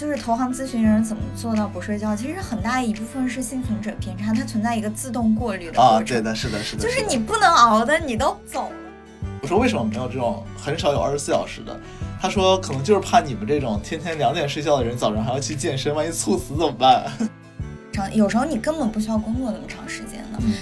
就是投行咨询人怎么做到不睡觉？其实很大一部分是幸存者偏差，它存在一个自动过滤的啊，过程。对的，是的，是的，就是你不能熬的，你都走了。我说为什么没有这种很少有二十四小时的？他说可能就是怕你们这种天天两点睡觉的人，早上还要去健身，万一猝死怎么办？长有时候你根本不需要工作那么长时间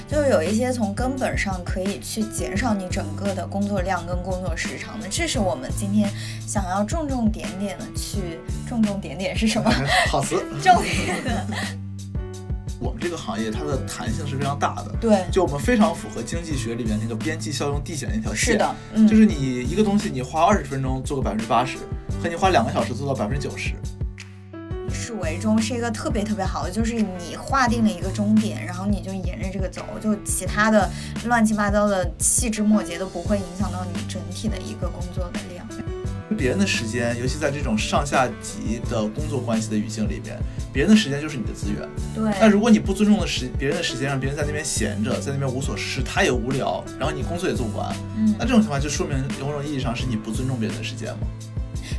就是有一些从根本上可以去减少你整个的工作量跟工作时长的。这是我们今天想要重重点点的去重重点点是什么？好词。重点的我们这个行业它的弹性是非常大的，对，就我们非常符合经济学里面那个边际效用递减那条线。是的，嗯，就是你一个东西，你花二十分钟做个百分之八十，和你花两个小时做到百分之九十，以始为终是一个特别特别好的，就是你划定了一个终点，然后你就沿着这个走，就其他的乱七八糟的细枝末节都不会影响到你整体的一个工作的量。别人的时间，尤其在这种上下级的工作关系的语境里边，别人的时间就是你的资源。对，那如果你不尊重的时别人的时间，让别人在那边闲着，在那边无所事事，他也无聊，然后你工作也做不完，嗯那，这种情况就说明某种意义上是你不尊重别人的时间嘛？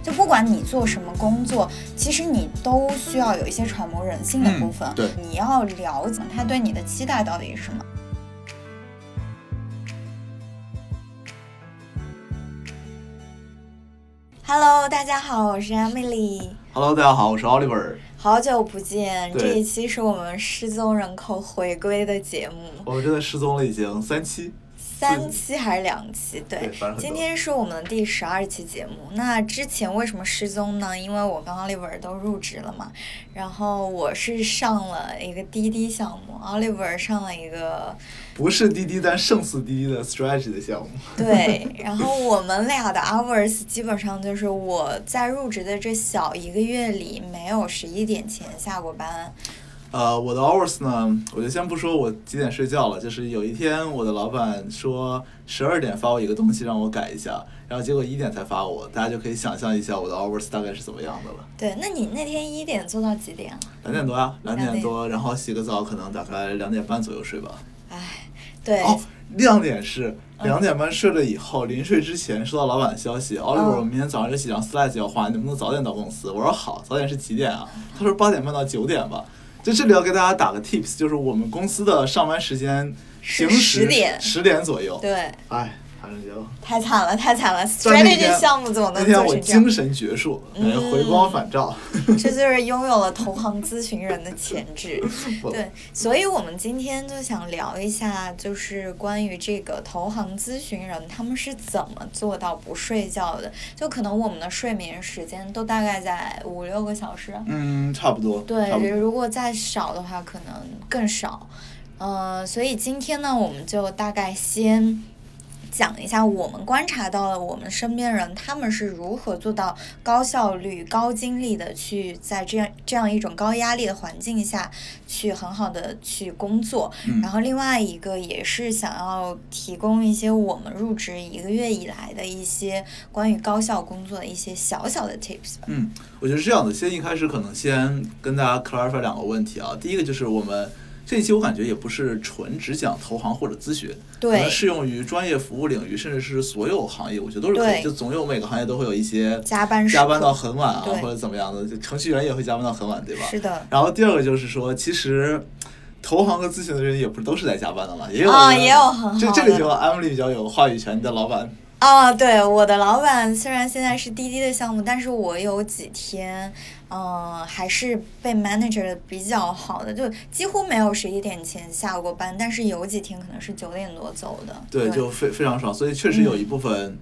就不管你做什么工作，其实你都需要有一些揣摩人性的部分。嗯对你要了解他对你的期待到底是什么。Hello，大家好，我是 Emily，Hello，大家好，我是 Oliver。好久不见。这一期是我们失踪人口回归的节目，我们真的失踪了已经三期，三期还是两期？对，今天是我们的第十二期节目。那之前为什么失踪呢？因为我跟 Oliver 都入职了嘛，然后我是上了一个滴滴项目，Oliver 上了一个不是滴滴，但胜似滴滴的 strategy 的项目。对，然后我们俩的 hours 基本上就是我在入职的这小一个月里没有十一点前下过班。呃，我的 hours 呢，我就先不说我几点睡觉了，就是有一天我的老板说十二点发我一个东西让我改一下，然后结果一点才发我，大家就可以想象一下我的 hours 大概是怎么样的了。对，那你那天一点做到几点啊？两点多呀，两两点点多，然后洗个澡，可能大概两点半左右睡吧。唉，对，哦，亮点是两点半睡了以后，临睡之前收到老板的消息，Oliver，我明天早上有几张 slides 要画，你能不能早点到公司？我说好，早点是几点啊？他说八点半到九点吧。就这里要给大家打个 tips，就是我们公司的上班时间是平时10点十点左右。对，哎，反正就太惨了，太惨了！strategy 项目怎么能做成这样精？神矍铄，感觉回光返照。这就是拥有了投行咨询人的潜质。对，所以我们今天就想聊一下，就是关于这个投行咨询人他们是怎么做到不睡觉的。就可能我们的睡眠时间都大概在五六个小时。嗯，差不多。对如果再少的话，可能更少。呃，所以今天呢，我们就大概先讲一下我们观察到了我们身边人他们是如何做到高效率、高精力的去在这样这样一种高压力的环境下去很好的去工作。嗯然后另外一个也是想要提供一些我们入职一个月以来的一些关于高效工作的一些小小的 tips 吧。嗯，我觉得是这样的，先一开始可能先跟大家 clarify 两个问题啊。第一个就是我们这一期我感觉也不是纯只讲投行或者咨询，可对能适用于专业服务领域，甚至是所有行业，我觉得都是可以。就总有每个行业都会有一些加班加班到很晚啊，或者怎么样的，就程序员也会加班到很晚，对吧？是的。然后第二个就是说，其实投行和咨询的人也不是都是在加班的嘛，也有人啊也有很好的这这里就 Emily 比较有话语权，你的老板啊，对，我的老板虽然现在是滴滴的项目，但是我有几天，嗯、还是被 manager 的比较好的，就几乎没有十一点前下过班，但是有几天可能是九点多走的。对，就非非常爽，所以确实有嗯一部分，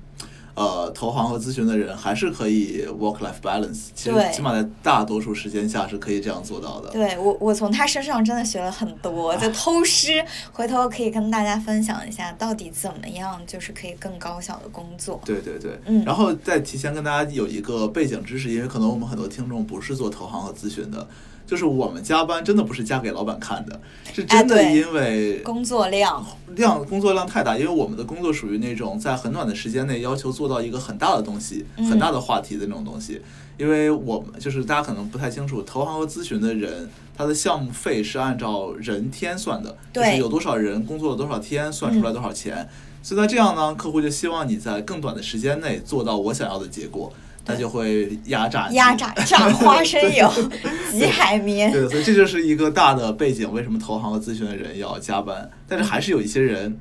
呃，投行和咨询的人还是可以 work life balance，其实起码在大多数时间下是可以这样做到的。对我，我从他身上真的学了很多，就 偷师，回头可以跟大家分享一下，到底怎么样就是可以更高效的工作。对对对，嗯然后再提前跟大家有一个背景知识，因为可能我们很多听众不是做投行和咨询的，就是我们加班真的不是加给老板看的，是真的因为工作量，量工作量太大，因为我们的工作属于那种在很短的时间内要求做到一个很大的东西、嗯很大的话题的那种东西。因为我们就是大家可能不太清楚，投行和咨询的人，他的项目费是按照人天算的，就是有多少人工作了多少天，算出来多少钱。所以那这样呢，客户就希望你在更短的时间内做到我想要的结果。那就会压榨你压榨榨花生油、挤海绵。对，所以这就是一个大的背景，为什么投行和咨询的人要加班？但是还是有一些人，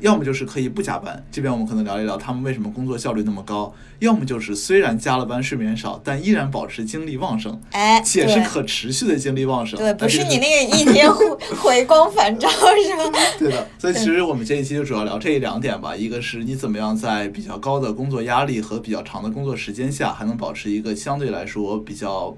要么就是可以不加班，这边我们可能聊一聊他们为什么工作效率那么高；要么就是虽然加了班睡眠少，但依然保持精力旺盛，哎，且是可持续的精力旺盛。对，不是你那个一天回 回光返照是吗？对的，所以其实我们这一期就主要聊这两点吧。一个是你怎么样在比较高的工作压力和比较长的工作时间下，还能保持一个相对来说比较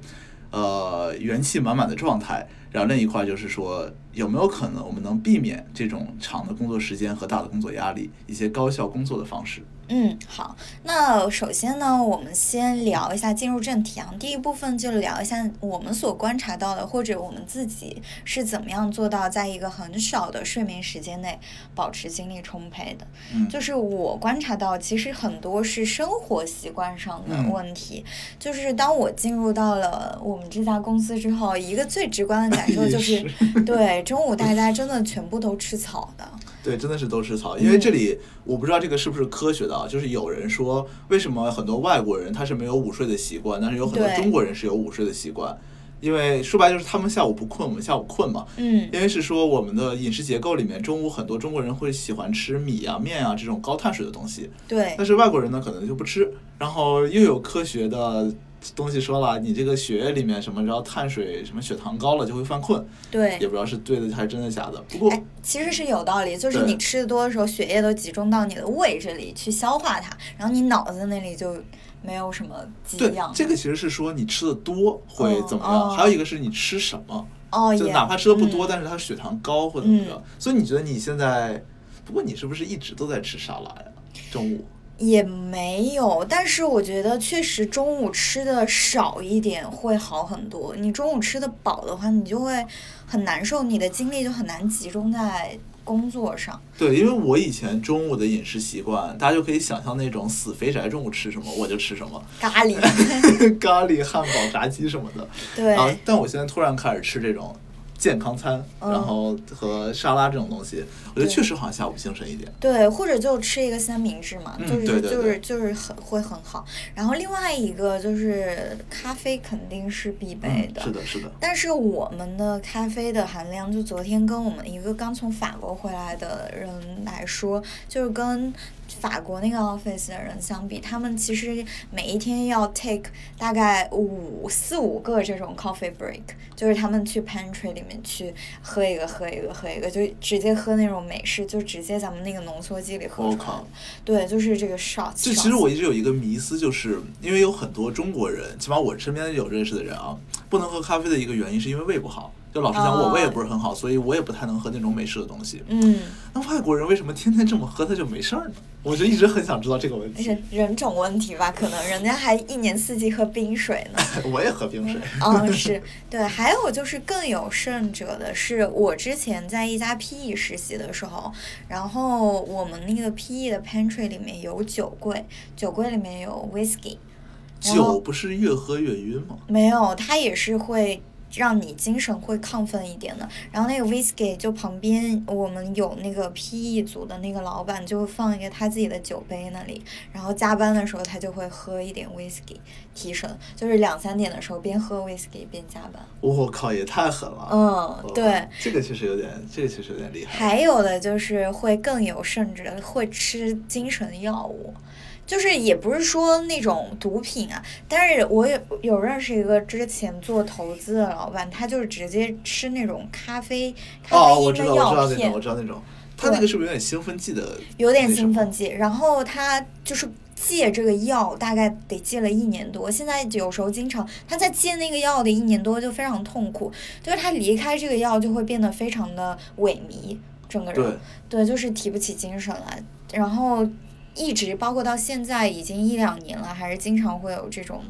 呃元气满满的状态。然后另一块就是说，有没有可能我们能避免这种长的工作时间和大的工作压力，一些高效工作的方式？嗯，好，那首先呢，我们先聊一下，进入正题啊。第一部分就聊一下我们所观察到的，或者我们自己是怎么样做到在一个很少的睡眠时间内保持精力充沛的。嗯就是我观察到，其实很多是生活习惯上的嗯问题。就是当我进入到了我们这家公司之后，一个最直观的感受就 是也，对，中午大家真的全部都吃草的。对，真的是都吃草。因为这里我不知道这个是不是科学的啊，就是有人说为什么很多外国人他是没有午睡的习惯，但是有很多中国人是有午睡的习惯。因为说白就是他们下午不困，我们下午困嘛。嗯，因为是说我们的饮食结构里面，中午很多中国人会喜欢吃米啊、面啊这种高碳水的东西，对但，是外国人呢可能就不吃。然后又有科学的东西说了，你这个血液里面什么，然后碳水什么血糖高了就会犯困，对也。不知道是对的还是真的假的。不过哎，其实是有道理，就是你吃的多的时候，血液都集中到你的胃这里去消化它，然后你脑子那里就没有什么激对样。这个其实是说你吃的多会怎么样，哦还有一个是你吃什么，哦，就哪怕吃的不多，嗯但是它血糖高或怎么着。嗯所以你觉得你现在，不过你是不是一直都在吃沙拉呀？中午？也没有，但是我觉得确实中午吃的少一点会好很多。你中午吃的饱的话，你就会很难受，你的精力就很难集中在工作上。对，因为我以前中午的饮食习惯，大家就可以想象那种死肥宅中午吃什么我就吃什么，咖喱，咖喱、汉堡、炸鸡什么的。对，啊，但我现在突然开始吃这种健康餐，嗯然后和沙拉这种东西，我觉得确实好像下午精神一点。对，或者就吃一个三明治嘛，嗯就是就是就是很会很好。然后另外一个就是咖啡肯定是必备嗯，的，是的，是的。但是我们的咖啡的含量，就昨天跟我们一个刚从法国回来的人来说，就是跟法国那个 office 的人相比，他们其实每一天要 take 大概五四五个这种 coffee break，就是他们去 pantry 里面去喝一个喝一个喝一个，就直接喝那种美式，就直接咱们那个浓缩机里喝出来我靠。对，就是这个 shots。就其实我一直有一个迷思，就是因为有很多中国人，起码我身边有认识的人啊，不能喝咖啡的一个原因是因为胃不好。就老实讲，我胃也不是很好，所以我也不太能喝那种美式的东西。嗯，那外国人为什么天天这么喝，他就没事儿呢？我就一直很想知道这个问题。人人种问题吧，可能人家还一年四季喝冰水呢。我也喝冰水。嗯，是对，还有就是更有甚者的是，我之前在一家 PE 实习的时候，然后我们那个 PE 的 pantry 里面有酒柜，酒柜里面有 whisky，酒不是越喝越晕吗？没有，它也是会让你精神会亢奋一点的。然后那个 whisky 就旁边我们有那个 PE 组的那个老板就会放一个他自己的酒杯那里，然后加班的时候他就会喝一点 whisky 提神，就是两三点的时候边喝 whisky 边加班。我靠，也太狠了。嗯哦，对。这个确实有点，这个确实有点厉害。还有的就是会更有甚者，会吃精神药物，就是也不是说那种毒品啊，但是我有有认识一个之前做投资的老板，他就是直接吃那种咖啡咖哦，啡我知道，我知因的药片道那种，我，知道那种。他那个是不是有点兴奋剂的？有点兴奋剂，然后他就是。戒这个药大概得戒了一年多，现在有时候经常他在戒那个药的一年多就非常痛苦，就是他离开这个药就会变得非常的萎靡，整个人。对，对，就是提不起精神来，然后一直包括到现在已经一两年了，还是经常会有这种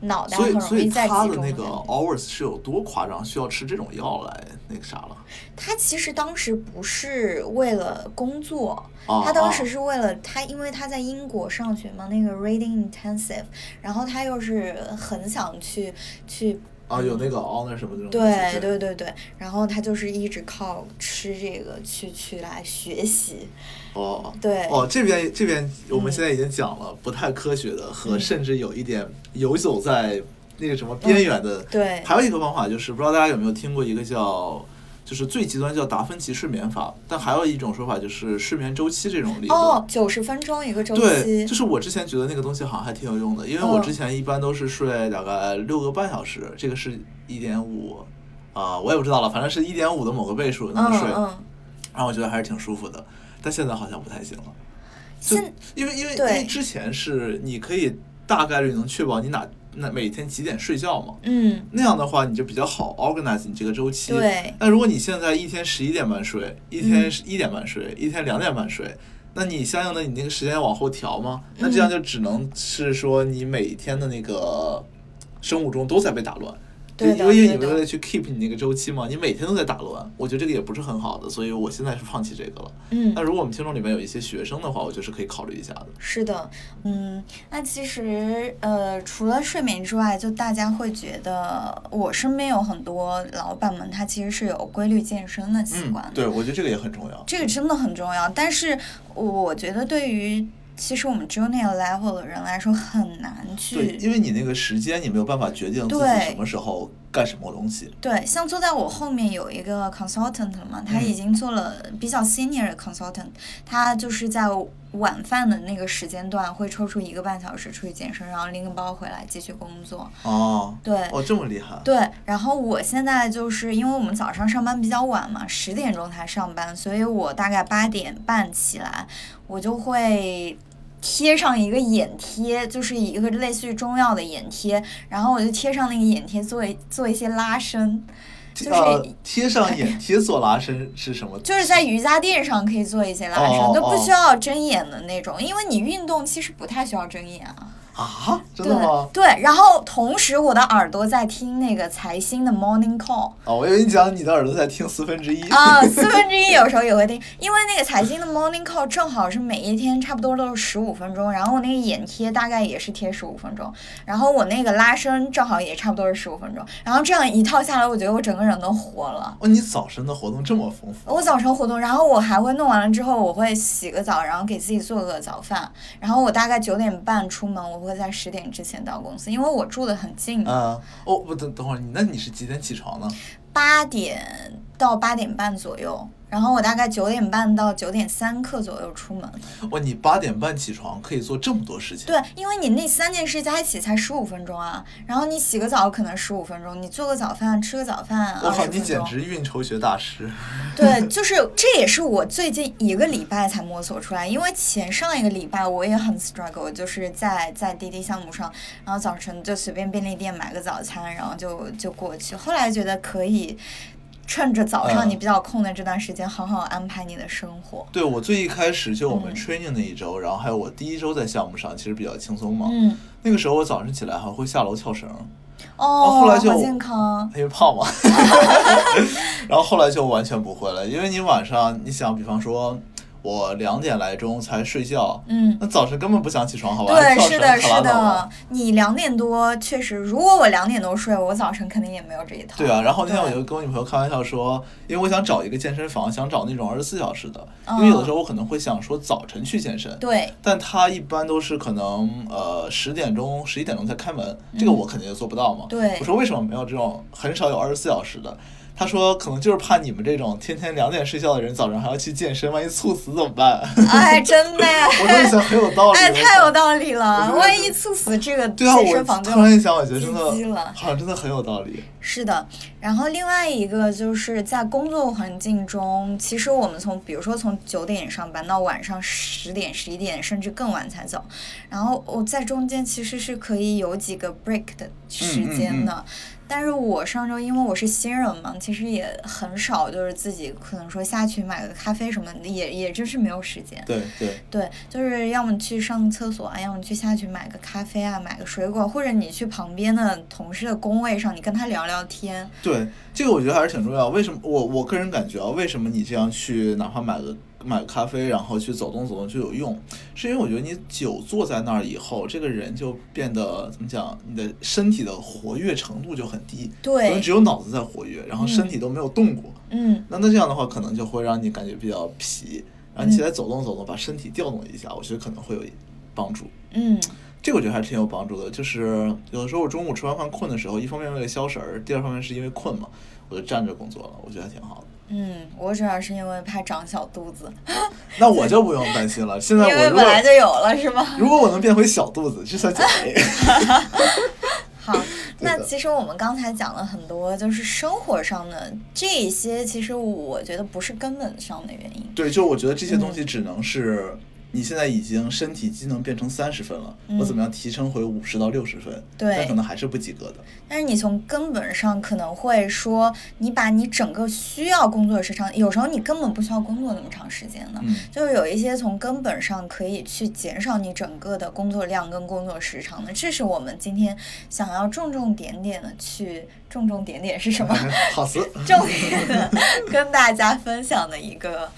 脑袋很容易所以再集中他的那个 hours 是有多夸张，需要吃这种药来那个啥了？他其实当时不是为了工作，啊他当时啊是为了他，因为他在英国上学嘛，那个 reading intensive，然后他又是很想去去啊，有那个 honor 什么这种。对对对对，然后他就是一直靠吃这个去去来学习。哦，对哦，这边这边我们嗯现在已经讲了不太科学的和嗯甚至有一点游走在那个什么边缘的。对还有一个方法就是，不知道大家有没有听过一个叫，就是最极端叫达芬奇睡眠法，但还有一种说法就是睡眠周期这种理论。哦，九十分钟一个周期对，期就。是我之前觉得那个东西好像还挺有用的，因为我嗯之前一般都是睡大概六个半小时，这个是一点五，啊，我也不知道了，反正是一点五的某个倍数那么睡，嗯嗯，然后我觉得还是挺舒服的，但现在好像不太行了。就现因为因为因为之前是你可以大概率能确保你哪那每天几点睡觉嘛，嗯那样的话你就比较好 organize 你这个周期。对那如果你现在一天十一点半睡，一天一点半睡，一天两点半睡，那你相应的你那个时间往后调吗？那这样就只能是说你每天的那个生物钟都在被打乱。就对的因为对的你为了去 keep 你那个周期嘛，你每天都在打乱，我觉得这个也不是很好的，所以我现在是放弃这个了。嗯那，如果我们听众里面有一些学生的话，我觉得是可以考虑一下的。是的，嗯，那其实呃，除了睡眠之外，就大家会觉得，我身边有很多老板们，他其实是有规律健身的习惯的。嗯对，我觉得这个也很重要。这个真的很重要，但是我觉得对于其实我们只有那个 level 的人来说很难去对，去因为你那个时间你没有办法决定自己对什么时候干什么东西。对，像坐在我后面有一个 consultant 嘛，他嗯已经做了比较 senior 的 consultant，他就是在晚饭的那个时间段会抽出一个半小时出去健身，然后拎个包回来继续工作。哦，对，哦，这么厉害。对，然后我现在就是因为我们早上上班比较晚嘛，十点钟才上班，所以我大概八点半起来，我就会贴上一个眼贴，就是一个类似于中药的眼贴，然后我就贴上那个眼贴做一做一些拉伸，就是呃，贴上眼贴做拉伸是什么？就是在瑜伽垫上可以做一些拉伸，哦都不哦需要睁眼的那种，因为你运动其实不太需要睁眼啊。啊，真的吗？对，对，然后同时我的耳朵在听那个财新的 Morning Call。哦，我以为你讲你的耳朵在听四分之一。啊，四分之一有时候也会听，因为那个财经的 morning call 正好是每一天差不多都是十五分钟，然后我那个眼贴大概也是贴十五分钟，然后我那个拉伸正好也差不多是十五分钟，然后这样一套下来，我觉得我整个人都活了。哦，你早晨的活动这么丰富。我早晨活动，然后我还会弄完了之后，我会洗个澡，然后给自己做个早饭，然后我大概九点半出门，我会在十点之前到公司，因为我住的很近，嗯，哦，不等等会儿，你那你是几点起床呢？八点到八点半左右，然后我大概九点半到九点三刻左右出门。哇，你八点半起床可以做这么多事情。对，因为你那三件事加一起才十五分钟啊，然后你洗个澡可能十五分钟，你做个早饭，吃个早饭我靠，二十分钟。你简直运筹学大师。对，就是这也是我最近一个礼拜才摸索出来，因为前上一个礼拜我也很 struggle，就是在在滴滴项目上，然后早晨就随便便利店买个早餐，然后就就过去。后来觉得可以趁着早上嗯你比较空的这段时间，好好安排你的生活。对我最一开始就我们嗯 training 那一周，然后还有我第一周在项目上，其实比较轻松嘛。嗯，那个时候我早上起来还会下楼跳绳，哦，后来就好健康。因为胖嘛。然后后来就完全不会了，因为你晚上你想，比方说我两点来钟才睡觉，嗯。那早晨根本不想起床，好吧？对，是的，是的。，你两点多确实，如果我两点多睡，我早晨肯定也没有这一套。对啊，然后那天我就跟我女朋友开玩笑说，因为我想找一个健身房，想找那种二十四小时的，嗯因为有的时候我可能会想说早晨去健身，对但它一般都是可能呃十点钟、十一点钟才开门，这个我肯定也做不到嘛。嗯对我说为什么没有这种很少有二十四小时的？他说可能就是怕你们这种天天两点睡觉的人，早上还要去健身，万一猝死怎么办？哎，真的呀，我真的想很有道理。哎，太有道理了！万一猝死，这个对啊，健身我房就突然一想，我觉得真的了好像真的很有道理。是的，然后另外一个就是在工作环境中，其实我们从比如说从九点上班到晚上十点、十一点，甚至更晚才走，然后我在中间其实是可以有几个 break 的时间的。但是我上周因为我是新人嘛，其实也很少，就是自己可能说下去买个咖啡什么的，也也真是没有时间。对对，对，就是要么去上厕所啊，要么去下去买个咖啡啊，买个水果，或者你去旁边的同事的工位上，你跟他聊聊天。对，这个我觉得还是挺重要。为什么我我个人感觉啊，为什么你这样去哪怕买个买个咖啡，然后去走动走动就有用，是因为我觉得你久坐在那儿以后，这个人就变得怎么讲，你的身体的活跃程度就很低，对可能只有脑子在活跃，然后身体都没有动过。嗯那那这样的话，可能就会让你感觉比较疲，然后你起来走动走动，把身体调动一下，我觉得可能会有帮助。嗯这个我觉得还是挺有帮助的。就是有的时候我中午吃完饭困的时候，一方面为了消食儿，第二方面是因为困嘛，我就站着工作了，我觉得还挺好的。嗯，我主要是因为怕长小肚子，那我就不用担心了。现在 因为我本来就有了是吗？如果我能变回小肚子，这算减肥。好，那其实我们刚才讲了很多，就是生活上的这一些，其实我觉得不是根本上的原因。对，就我觉得这些东西只能是你现在已经身体机能变成三十分了，我怎么样提升回五十到六十分？嗯对但可能还是不及格的。但是你从根本上可能会说，你把你整个需要工作的时长，有时候你根本不需要工作那么长时间的，嗯就是有一些从根本上可以去减少你整个的工作量跟工作时长的，这是我们今天想要重重点点的去重重点点是什么？好词。重点跟大家分享的一个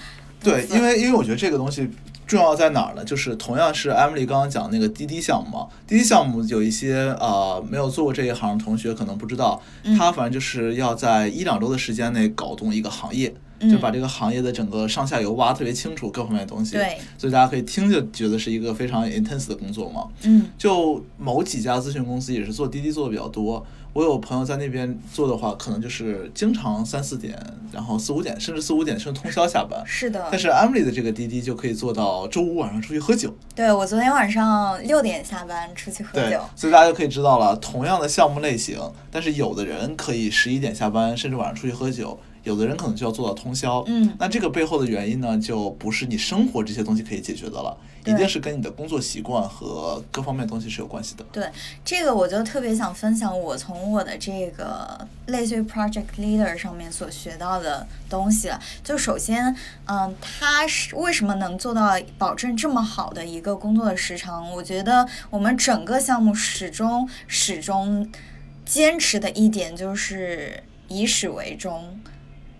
对，因为因为我觉得这个东西重要在哪儿呢？就是同样是 Emily 刚刚讲那个滴滴项目嘛，滴滴项目有一些呃没有做过这一行的同学可能不知道，嗯它反正就是要在一两周的时间内搞动一个行业。嗯就把这个行业的整个上下游挖得特别清楚，各方面的东西。对，所以大家可以听就觉得是一个非常 intense 的工作嘛。嗯就某几家咨询公司也是做滴滴做的比较多。我有朋友在那边做的话，可能就是经常三四点，然后四五点，甚至四五点甚至通宵下班。是的但，是 Emily 的这个滴滴就可以做到周五晚上出去喝酒，对我昨天晚上六点下班出去喝对酒，，所以大家就可以知道了，同样的项目类型，但是有的人可以十一点下班，甚至晚上出去喝酒，有的人可能就要做到通宵。嗯那这个背后的原因呢，就不是你生活这些东西可以解决的了，一定是跟你的工作习惯和各方面东西是有关系的。对，这个我就特别想分享我从我的这个类似于 project leader 上面所学到的东西了。就首先，嗯，他是为什么能做到保证这么好的一个工作的时长？我觉得我们整个项目始终始终坚持的一点就是以始为终。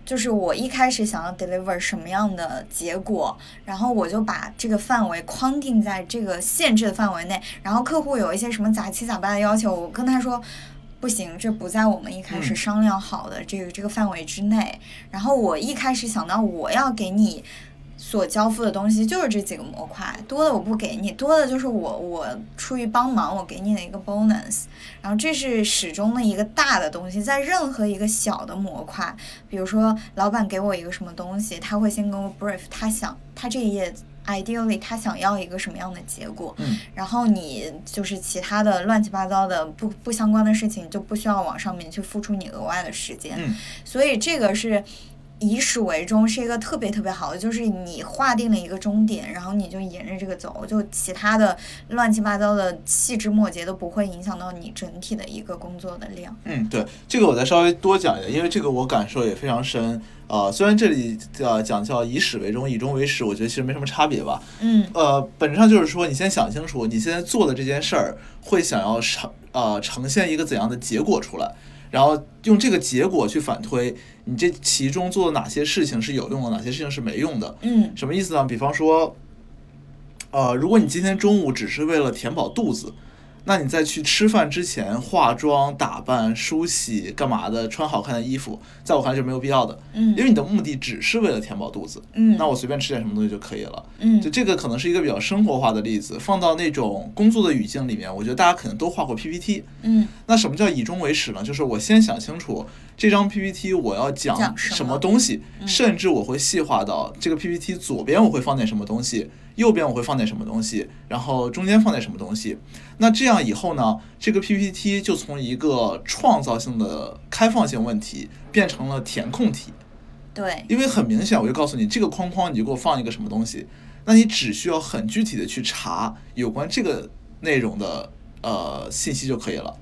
就是我一开始想要 deliver 什么样的结果，然后我就把这个范围框定在这个限制的范围内。然后客户有一些什么杂七杂八的要求，我跟他说。不行，这不在我们一开始嗯商量好的这个、这个范围之内。然后我一开始想到我要给你所交付的东西就是这几个模块，多的我不给你，多的就是我我出于帮忙我给你的一个 bonus。然后这是始终的一个大的东西，在任何一个小的模块，比如说老板给我一个什么东西，他会先跟我 brief，他想他这一页 ideally 他想要一个什么样的结果，嗯然后你就是其他的乱七八糟的不不相关的事情就不需要往上面去付出你额外的时间，嗯所以这个是。以始为终是一个特别特别好的，就是你划定了一个终点，然后你就沿着这个走，就其他的乱七八糟的细枝末节都不会影响到你整体的一个工作的量。嗯，对，这个我再稍微多讲一点，因为这个我感受也非常深。呃，虽然这里呃讲叫以始为终，以终为始，我觉得其实没什么差别吧。嗯呃，本质上就是说，你先想清楚，你现在做的这件事儿会想要呈呃呈现一个怎样的结果出来，然后用这个结果去反推你这其中做的哪些事情是有用的，哪些事情是没用的。嗯什么意思呢？比方说，呃，如果你今天中午只是为了填饱肚子，那你在去吃饭之前化妆、打扮、梳洗干嘛的，穿好看的衣服，在我看来是没有必要的，嗯因为你的目的只是为了填饱肚子。嗯，那我随便吃点什么东西就可以了。嗯就这个可能是一个比较生活化的例子，放到那种工作的语境里面，我觉得大家可能都画过 PPT。嗯那什么叫以终为始呢？就是我先想清楚这张 PPT 我要讲讲什么东西，嗯甚至我会细化到这个 PPT 左边我会放点什么东西，右边我会放点什么东西，然后中间放点什么东西。那这样以后呢，这个 PPT 就从一个创造性的开放性问题变成了填空题。对，因为很明显，我就告诉你，这个框框你就给我放一个什么东西，那你只需要很具体的去查有关这个内容的呃信息就可以了。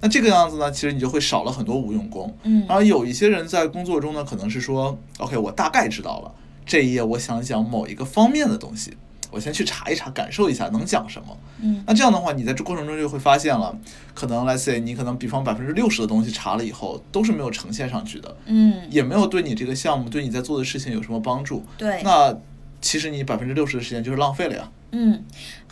那这个样子呢，其实你就会少了很多无用功。嗯然后有一些人在工作中呢，可能是说，OK，我大概知道了这一页我想讲某一个方面的东西，我先去查一查，感受一下能讲什么。嗯那这样的话，你在这过程中就会发现了，可能 let's say 你可能比方百分之六十的东西查了以后都是没有呈现上去的。嗯也没有对你这个项目、对你在做的事情有什么帮助。对，那其实你百分之六十的时间就是浪费了呀。嗯，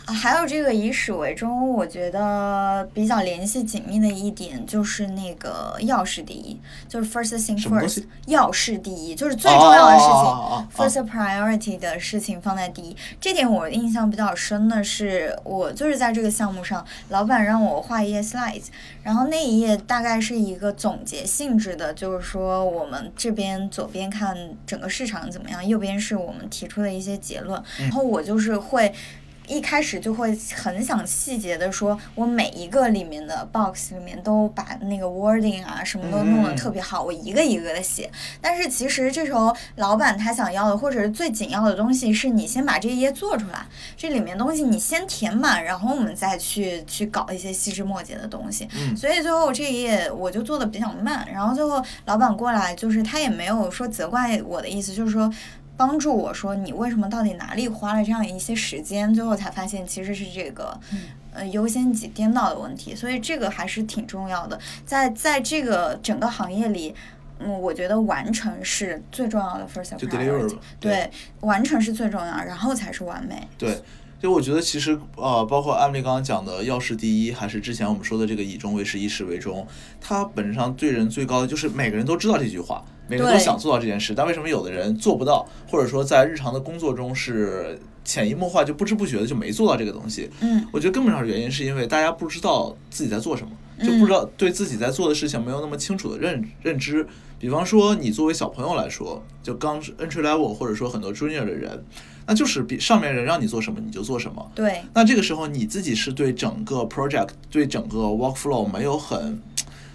还有这个以始为终，我觉得比较联系紧密的一点就是那个要事第一，就是 first thing first，要事第一，就是最重要的事情。First priority 的事情放在第一，这点我印象比较深的是，我就是在这个项目上，老板让我画一页 slides，然后那一页大概是一个总结性质的，就是说我们这边左边看整个市场怎么样，右边是我们提出的一些结论，然后我就是会。一开始就会很想细节的说，我每一个里面的 box 里面都把那个 wording 啊什么都弄得特别好，我一个一个的写。但是其实这时候老板他想要的，或者是最紧要的东西，是你先把这一页做出来，这里面东西你先填满，然后我们再去去搞一些细枝末节的东西。嗯所以最后这一页我就做的比较慢，然后最后老板过来，就是他也没有说责怪我的意思，就是说。帮助我说你为什么到底哪里花了这样一些时间，最后才发现其实是这个，呃优先级颠倒的问题，所以这个还是挺重要的，在在这个整个行业里。嗯，我觉得完成是最重要的 first 就 deliver priority，吧对，完成是最重要，然后才是完美。对，就我觉得其实呃，包括安利刚刚讲的要事第一，还是之前我们说的这个以终为始，以始为终，它本质上对人最高的就是每个人都知道这句话，每个人都想做到这件事，但为什么有的人做不到，或者说在日常的工作中是潜移默化就不知不觉的就没做到这个东西？嗯我觉得根本上原因是因为大家不知道自己在做什么，就嗯不知道对自己在做的事情没有那么清楚的认认知。比方说，你作为小朋友来说，就刚 entry level 或者说很多 junior 的人，那就是比上面人让你做什么你就做什么。对，那这个时候你自己是对整个 project、对整个 workflow 没有很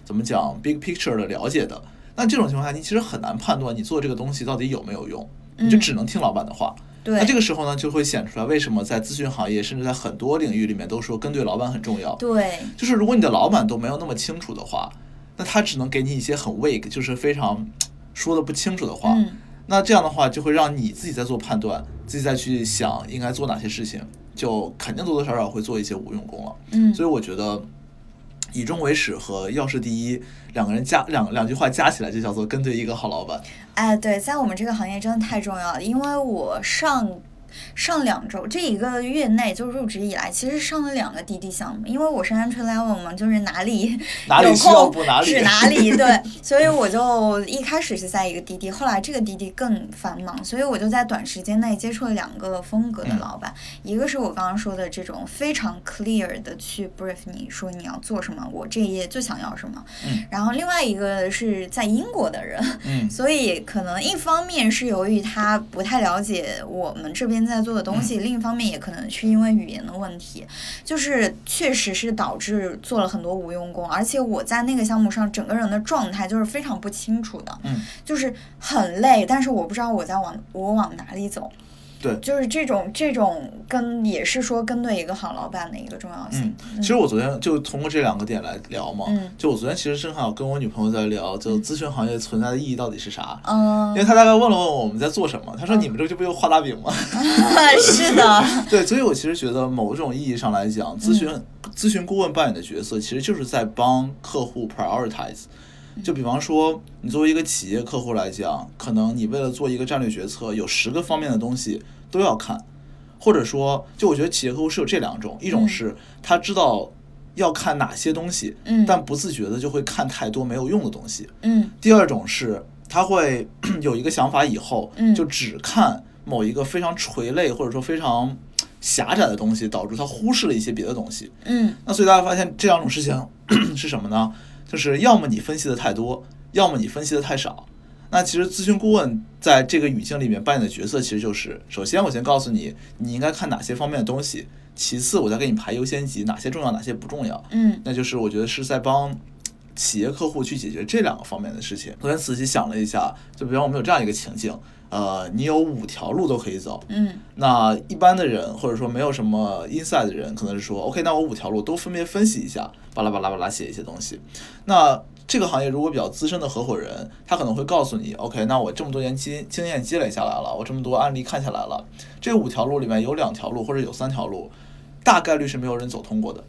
怎么讲 big picture 的了解的。那这种情况下，你其实很难判断你做这个东西到底有没有用，你就嗯只能听老板的话。对，那这个时候呢，就会显出来为什么在咨询行业，甚至在很多领域里面都说跟对老板很重要。对，就是如果你的老板都没有那么清楚的话，那他只能给你一些很 vague，就是非常说的不清楚的话。嗯那这样的话，就会让你自己在做判断，自己再去想应该做哪些事情，就肯定多多少少会做一些无用功了。嗯，所以我觉得，以终为始和要事第一两个人加两两句话加起来，就叫做跟对一个好老板。哎，对，在我们这个行业真的太重要了，因为我上上两周这一个月内就入职以来，其实上了两个滴滴项目，因为我是 entry level 嘛，就是哪里有 哪里需要空补哪里指哪 里，对，所以我就一开始是在一个滴滴，后来这个滴滴更繁忙，所以我就在短时间内接触了两个风格的嗯。老板，一个是我刚刚说的这种非常 clear 的去 brief 你说你要做什么，我这一页就想要什么，嗯。然后另外一个是在英国的人，嗯。所以可能一方面是由于他不太了解我们这边在做的东西，另一方面也可能是因为语言的问题，就是确实是导致做了很多无用功，而且我在那个项目上整个人的状态就是非常不清楚的，嗯，就是很累，但是我不知道我在往我往哪里走。对就是这种这种跟也是说跟对一个好老板的一个重要性。嗯，其实我昨天就通过这两个点来聊嘛。嗯就我昨天其实正好跟我女朋友在聊，就咨询行业存在的意义到底是啥？嗯因为她大概问了问我们在做什么，她说你们这就不就画大饼吗？是的，对，所以我其实觉得某种意义上来讲，咨询、咨询顾问扮演的角色，其实就是在帮客户 prioritize。就比方说，你作为一个企业客户来讲，可能你为了做一个战略决策，有十个方面的东西都要看，或者说，就我觉得企业客户是有这两种，一种嗯是他知道要看哪些东西，嗯但不自觉的就会看太多没有用的东西。嗯第二种是他会 有一个想法以后，嗯就只看某一个非常垂类或者说非常狭窄的东西，导致他忽视了一些别的东西。嗯那所以大家发现这两种事情 是什么呢？就是要么你分析的太多，要么你分析的太少。那其实咨询顾问在这个语境里面扮演的角色，其实就是首先我先告诉你你应该看哪些方面的东西，其次我再给你排优先级，哪些重要，哪些不重要。嗯那就是我觉得是在帮企业客户去解决这两个方面的事情。昨天仔细想了一下，就比方我们有这样一个情境，呃，你有五条路都可以走，嗯那一般的人或者说没有什么 inside 的人，可能是说，OK，那我五条路都分别分析一下，巴拉巴拉巴拉写一些东西。那这个行业如果比较资深的合伙人，他可能会告诉你，OK，那我这么多年经经验积累下来了，我这么多案例看下来了，这五条路里面有两条路或者有三条路，大概率是没有人走通过的，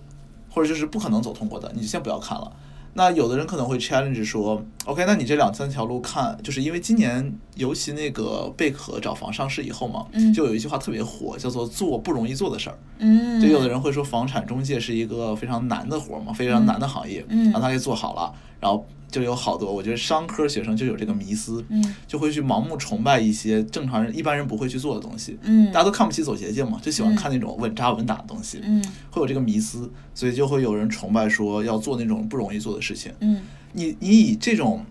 或者就是不可能走通过的，你就先不要看了。那有的人可能会 challenge 说，OK，那你这两三条路看，就是因为今年尤其那个贝壳找房上市以后嘛，嗯。就有一句话特别火，叫做做不容易做的事儿。嗯，就有的人会说，房产中介是一个非常难的活儿嘛，非常难的行业，嗯。让他给做好了，然后就有好多，我觉得商科学生就有这个迷思，嗯就会去盲目崇拜一些正常人一般人不会去做的东西。嗯大家都看不起走捷径嘛，就喜欢嗯看那种稳扎稳打的东西，嗯会有这个迷思，所以就会有人崇拜说要做那种不容易做的事情。嗯你你以这种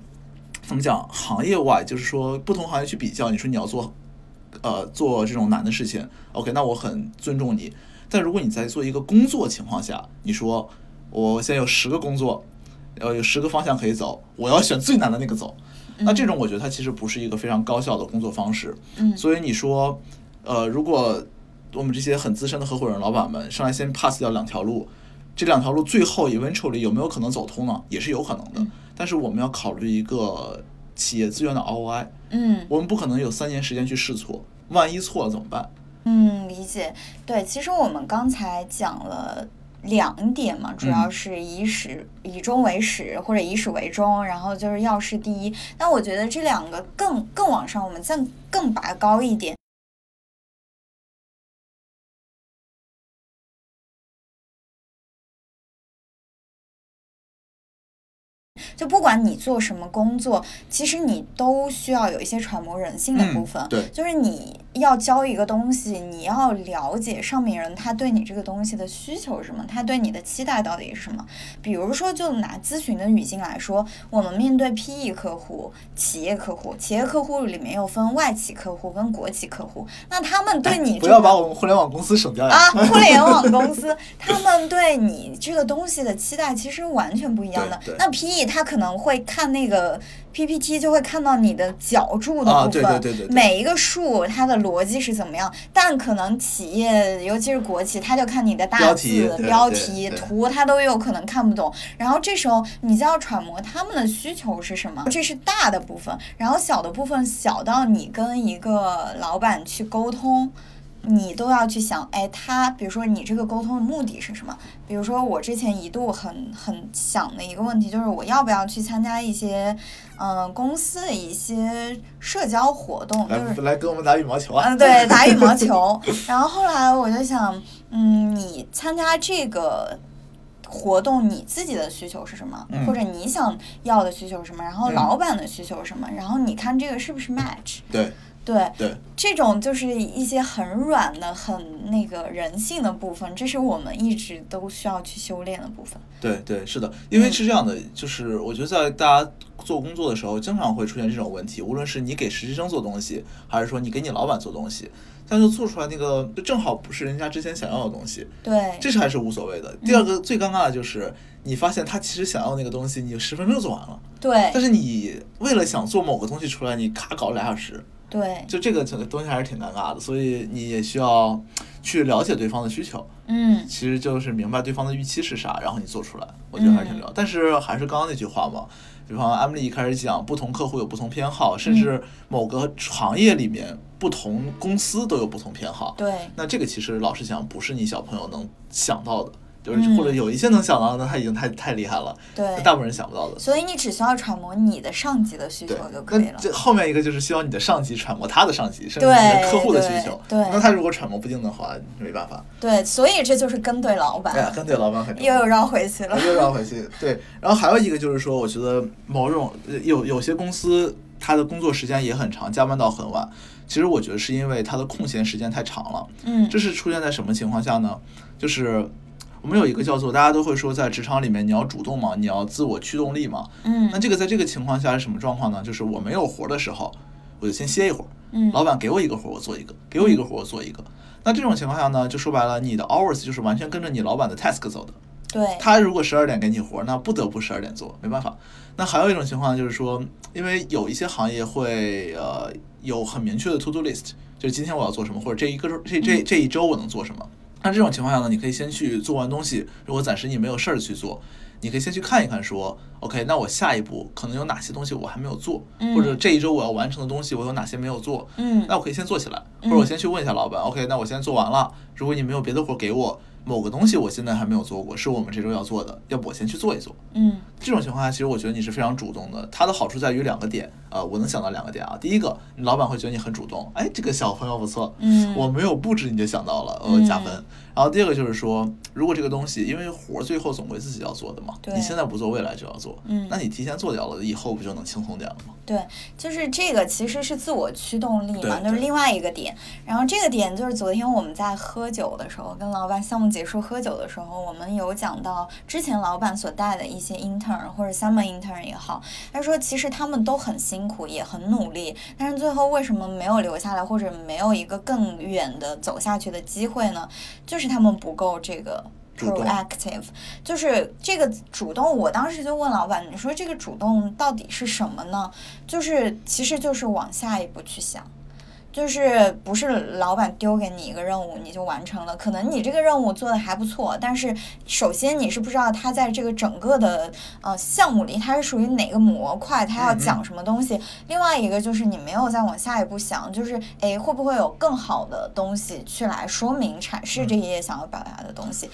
怎么讲行业外，就是说不同行业去比较，你说你要做呃做这种难的事情，OK，那我很尊重你。但如果你在做一个工作情况下，你说我现在有十个工作，呃有十个方向可以走，我要选最难的那个走，那这种我觉得它其实不是一个非常高效的工作方式。嗯所以你说，呃，如果我们这些很资深的合伙人老板们上来先 pass 掉两条路，这两条路最后 eventually 有没有可能走通呢？也是有可能的。嗯但是我们要考虑一个企业资源的 ROI，嗯我们不可能有三年时间去试错，万一错了怎么办？嗯，理解。对，其实我们刚才讲了。两点嘛，主要嗯是以始、以终为始，或者以始为终，然后就是要事第一。但我觉得这两个更更往上，我们再更拔高一点。就不管你做什么工作，其实你都需要有一些揣摩人性的部分。嗯对就是你要教一个东西，你要了解上面人他对你这个东西的需求是什么，他对你的期待到底是什么。比如说，就拿咨询的语境来说，我们面对 PE 客户、企业客户，企业客户里面又分外企客户跟国企客户，那他们对你、这个不要把我们互联网公司省掉呀！啊，互联网公司，他们对你这个东西的期待其实完全不一样的。那 PE 他可能会看那个 PPT，就会看到你的脚注的啊部分，对对对对对每一个数它的逻辑是怎么样。但可能企业，尤其是国企，他就看你的大字、标题、图，他都有可能看不懂。然后这时候你就要揣摩他们的需求是什么，这是大的部分。然后小的部分，小到你跟一个老板去沟通。你都要去想，哎，他比如说你这个沟通的目的是什么？比如说我之前一度很很想的一个问题就是我要不要去参加一些，嗯、公司的一些社交活动，就是来来跟我们打羽毛球啊！嗯，对，打羽毛球。然后后来我就想，嗯，你参加这个活动，你自己的需求是什么？嗯或者你想要的需求是什么？然后嗯老板的需求是什么？然后你看这个是不是 match？对对，对，这种就是一些很软的、很那个人性的部分，这是我们一直都需要去修炼的部分。对对，是的，因为是这样的，就是我觉得在大家做工作的时候，经常会出现这种问题，无论是你给实习生做东西，还是说你给你老板做东西，他就做出来那个就正好不是人家之前想要的东西，对，这是还是无所谓的。第二个最尴尬的就是，你发现他其实想要那个东西，你十分钟就做完了，对但，是你为了想做某个东西出来，你咔搞了俩小时，对，就这个整个东西还是挺尴尬的，所以你也需要去了解对方的需求。嗯，其实就是明白对方的预期是啥，然后你做出来，我觉得还是挺重要。但是还是刚刚那句话嘛，比方 Emily 一开始讲，不同客户有不同偏好，甚至某个行业里面不同公司都有不同偏好。对，那这个其实老实讲，不是你小朋友能想到的，就是嗯或者有一些能想到的，他已经太太厉害了，对。大部分人想不到的。所以你只需要揣摩你的上级的需求就，可以了。那这后面一个就是需要你的上级揣摩他的上级，甚至对你的客户的需求。对对那他如果揣摩不定的话，没办法。对，所以这就是跟对老哎呀，板，跟对老板很 重要又。绕回去了。又绕回去，对。然后还有一个就是说，我觉得某种呃有有些公司，他的工作时间也很长，加班到很晚。其实我觉得是因为他的空闲时间太长了。嗯这是出现在什么情况下呢？就是我们有一个叫做大家都会说，在职场里面你要主动嘛，你要自我驱动力嘛。嗯那这个在这个情况下是什么状况呢？就是我没有活的时候，我就先歇一会儿。嗯老板给我一个活儿，我做一个；给我一个活儿，我做一个。那这种情况下呢，就说白了，你的 hours 就是完全跟着你老板的 task 走的。对，他如果十二点给你活儿，那不得不十二点做，没办法。那还有一种情况就是说，因为有一些行业会呃有很明确的 to do list，就是今天我要做什么，或者这一个这这这一周我能做什么。那这种情况下呢，你可以先去做完东西，如果暂时你没有事儿去做，你可以先去看一看说，OK，那我下一步可能有哪些东西我还没有做，嗯或者这一周我要完成的东西我有哪些没有做，嗯那我可以先做起来，或者我先去问一下老板、o k 那我先做完了，如果你没有别的活儿给我，某个东西我现在还没有做过，是我们这周要做的，要不我先去做一做。嗯这种情况下，其实我觉得你是非常主动的。它的好处在于两个点，呃，我能想到两个点啊。第一个，你老板会觉得你很主动，哎，这个小朋友不错，嗯我没有布置你就想到了，呃，嗯加分。然后第二个就是说，如果这个东西，因为活儿最后总归自己要做的嘛，你现在不做，未来就要做，嗯那你提前做掉了，以后不就能轻松点了吗？对，就是这个其实是自我驱动力嘛，就是另外一个点。然后这个点就是昨天我们在喝酒的时候，跟老板项目结束喝酒的时候，我们有讲到之前老板所带的一些 intern 或者 summer intern 也好，他说其实他们都很辛苦，也很努力，但是最后为什么没有留下来，或者没有一个更远的走下去的机会呢？就是他们不够这个。proactive，就是这个主动。我当时就问老板，你说这个主动到底是什么呢？就是其实就是往下一步去想。就是不是老板丢给你一个任务你就完成了，可能你这个任务做的还不错，但是首先你是不知道他在这个整个的呃项目里他是属于哪个模块，他要讲什么东西。另外一个就是你没有再往下一步想，就是诶会不会有更好的东西去来说明阐释这一页想要表达的东西。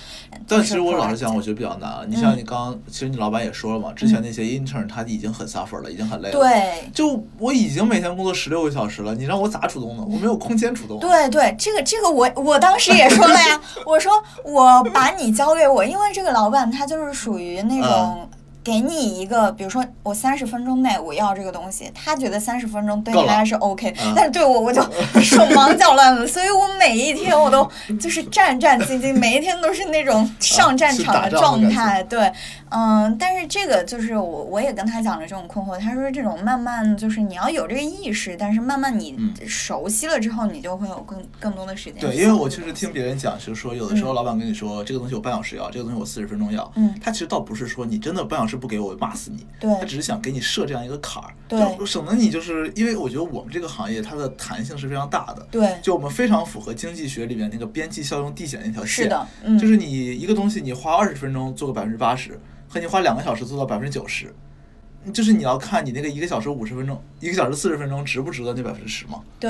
但其实我老实讲，我觉觉得比较难。你像嗯你刚刚，其实你老板也说了嘛，之前那些 intern 他已经很 suffer 了，已经很累了。。对。就我已经每天工作十六个小时了，你让我咋主动呢？我没有空间主动。对对，这个这个我我当时也说了呀，我说我把你交给我，因为这个老板他就是属于那种。给你一个，比如说我三十分钟内我要这个东西，他觉得三十分钟对他是 OK，嗯但是对我我就 手忙脚乱了，所以我每一天我都就是战战兢兢，每一天都是那种上战场的状态，对，嗯，但是这个就是我我也跟他讲了这种困惑，他说这种慢慢就是你要有这个意识，但是慢慢你嗯。熟悉了之后，你就会有更更多的时间对。因为我确实听别人讲，就是说有的时候老板跟你说、这个东西我半小时要，这个东西我四十分钟要，嗯。他其实倒不是说你真的半小时不给我，我骂死你，对。他只是想给你设这样一个坎儿，对省得你就是因为我觉得我们这个行业它的弹性是非常大的，对，就我们非常符合经济学里面那个边际效用递减那条线，是的，嗯，就是你一个东西你花二十分钟做个百分之八十，和你花两个小时做到百分之九十。就是你要看你那个一个小时五十分钟，一个小时四十分钟值不值得那百分之十嘛？对，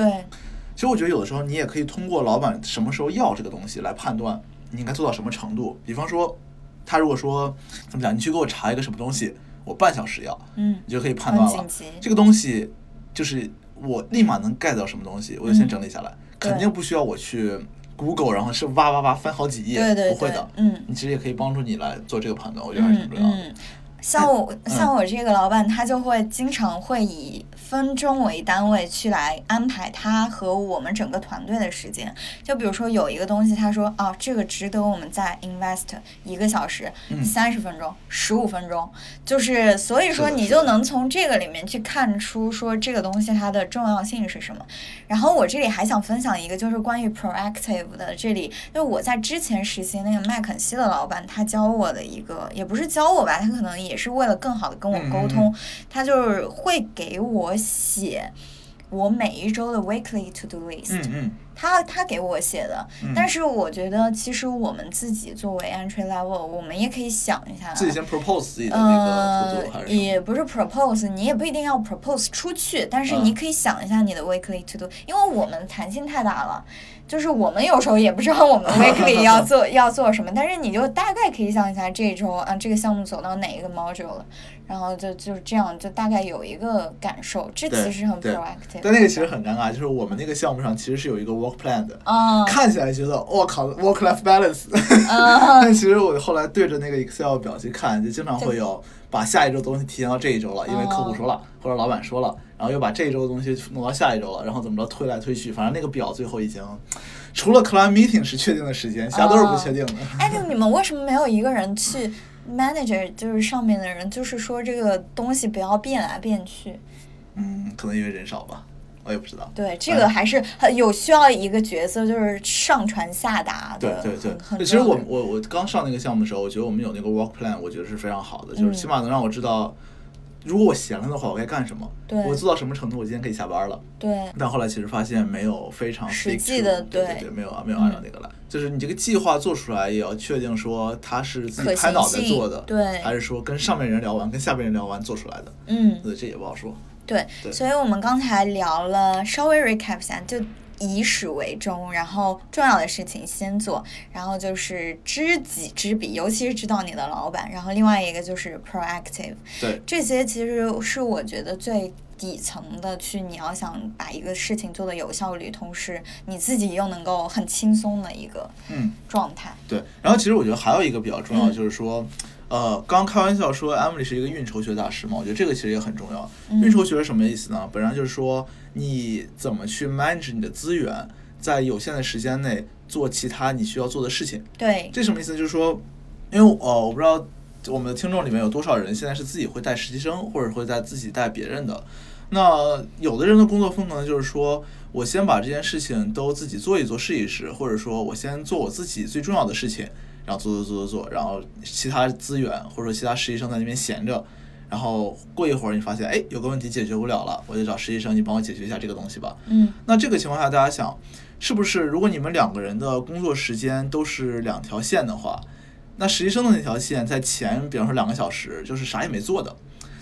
其实我觉得有的时候你也可以通过老板什么时候要这个东西来判断你应该做到什么程度。比方说，他如果说怎么讲，你去给我查一个什么东西，我半小时要，嗯，你就可以判断了这个东西就是我立马能 get 到什么东西，我就先整理下来，嗯肯定不需要我去 Google，然后是哇哇哇翻好几页，对对不会的。嗯你其实也可以帮助你来做这个判断，我觉得还是挺嗯重要的。嗯，像我像我这个老板，他就会经常会以分钟为单位去来安排他和我们整个团队的时间。就比如说有一个东西，他说啊，这个值得我们再 invest 一个小时、嗯三十分钟、十五分钟，就是所以说你就能从这个里面去看出说这个东西它的重要性是什么。然后我这里还想分享一个，就是关于 proactive 的。这里，就是我在之前实习那个麦肯锡的老板，他教我的一个，也不是教我吧，他可能也是为了更好的跟我沟通，嗯他就是会给我写我每一周的 weekly to do list。嗯嗯，他他给我写的，嗯但是我觉得其实我们自己作为 entry level，我们也可以想一下，自己先 propose 自己的那个呃合作还是什么？也不是 propose，你也不一定要 propose 出去，但是嗯你可以想一下你的 weekly to do，、因为我们弹性太大了，就是我们有时候也不知道我们 weekly 要做要做什么，但是你就大概可以想一下这周啊这个项目走到哪一个 module 了，然后就就是这样，就大概有一个感受，这其实很 proactive。但那个其实很尴尬，就是我们那个项目上其实是有一个 work plan 的，啊看起来觉得我靠 work life balance，啊 但其实我后来对着那个 Excel 表去看，就经常会有把下一周东西提前到这一周了，因为客户说了或者老板说了，然后又把这一周的东西挪到下一周了，然后怎么着推来推去，反正那个表最后已经除了 client meeting 是确定的时间，其他都是不确定的。哎，那你们为什么没有一个人去 manager，就是上面的人，就是说这个东西不要变来变去？嗯，可能因为人少吧，我也不知道。对，这个还是很有需要一个角色，就是上传下达的。对对对其实我我我刚上那个项目的时候，我觉得我们有那个 work plan，我觉得是非常好的，就是嗯起码能让我知道，如果我闲了的话，我该干什么，对我做到什么程度，我今天可以下班了。对但后来其实发现没有非常实际的对对对，没有啊没有按照那个来，就是你这个计划做出来也要确定说它是自己拍脑袋做的，对还是说跟上面人聊完，跟下面人聊完做出来的，嗯，对，这也不好说。对，对所以我们刚才聊了，稍微 recap 一下，就以始为终，然后重要的事情先做，然后就是知己知彼，尤其是知道你的老板，然后另外一个就是 proactive，对，这些其实是我觉得最底层的去，你要想把一个事情做得有效率，同时你自己又能够很轻松的一个嗯，状态。对。然后其实我觉得还有一个比较重要，嗯就是说，呃，刚开玩笑说 Emily 是一个运筹学大师嘛，我觉得这个其实也很重要。嗯运筹学是什么意思呢？本质上就是说你怎么去 manage 你的资源，在有限的时间内做其他你需要做的事情。对，这什么意思？就是说，因为呃，我不知道我们的听众里面有多少人现在是自己会带实习生，或者会在自己带别人的。那有的人的工作风格呢，就是说我先把这件事情都自己做一做，试一试，或者说我先做我自己最重要的事情，然后做做做做做，然后其他资源或者说其他实习生在那边闲着。然后过一会儿，你发现哎有个问题解决不了了，我就找实习生，你帮我解决一下这个东西吧。嗯那这个情况下，大家想，是不是如果你们两个人的工作时间都是两条线的话，那实习生的那条线在前，比方说两个小时，就是啥也没做的，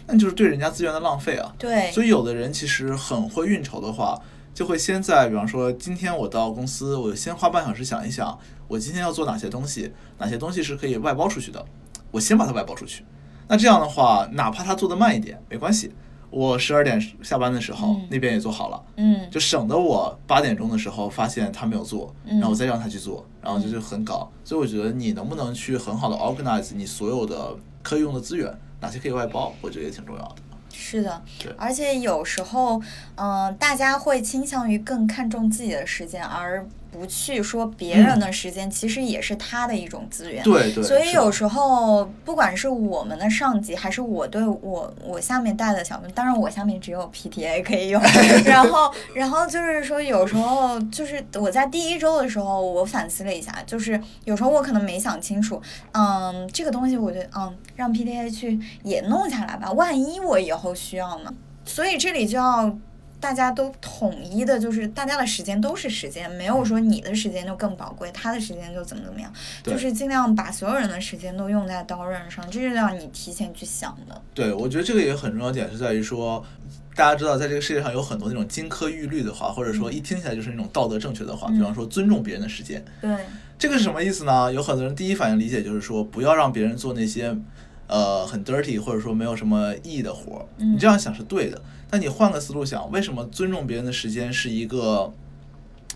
那就是对人家资源的浪费啊。对，所以有的人其实很会运筹的话，就会先在比方说今天我到公司，我先花半小时想一想，我今天要做哪些东西，哪些东西是可以外包出去的，我先把它外包出去。那这样的话，哪怕他做的慢一点，没关系。我十二点下班的时候，嗯那边也做好了，嗯就省得我八点钟的时候发现他没有做，嗯然后我再让他去做，然后这就很搞。所以我觉得你能不能去很好的 organize 你所有的可以用的资源，哪些可以外包，我觉得也挺重要的。是的对，而且有时候，嗯、大家会倾向于更看重自己的时间，而不去说别人的时间，其实也是他的一种资源。对对，所以有时候，不管是我们的上级，还是我对我我下面带的小朋友，当然我下面只有 PTA 可以用。然后，然后就是说，有时候就是我在第一周的时候，我反思了一下，就是有时候我可能没想清楚，嗯，这个东西我觉得，嗯，让 PTA 去也弄下来吧，万一我以后需要呢？所以这里就要。大家都统一的，就是大家的时间都是时间，没有说你的时间就更宝贵，他的时间就怎么怎么样，就是尽量把所有人的时间都用在刀刃上，这是让你提前去想的。对，我觉得这个也很重要点是在于说，大家知道在这个世界上有很多那种金科玉律的话，或者说一听起来就是那种道德正确的话，比方说尊重别人的时间，对，这个是什么意思呢？有很多人第一反应理解就是说，不要让别人做那些呃很 dirty 或者说没有什么意义的活儿。嗯。你这样想是对的，那你换个思路想，为什么尊重别人的时间是一个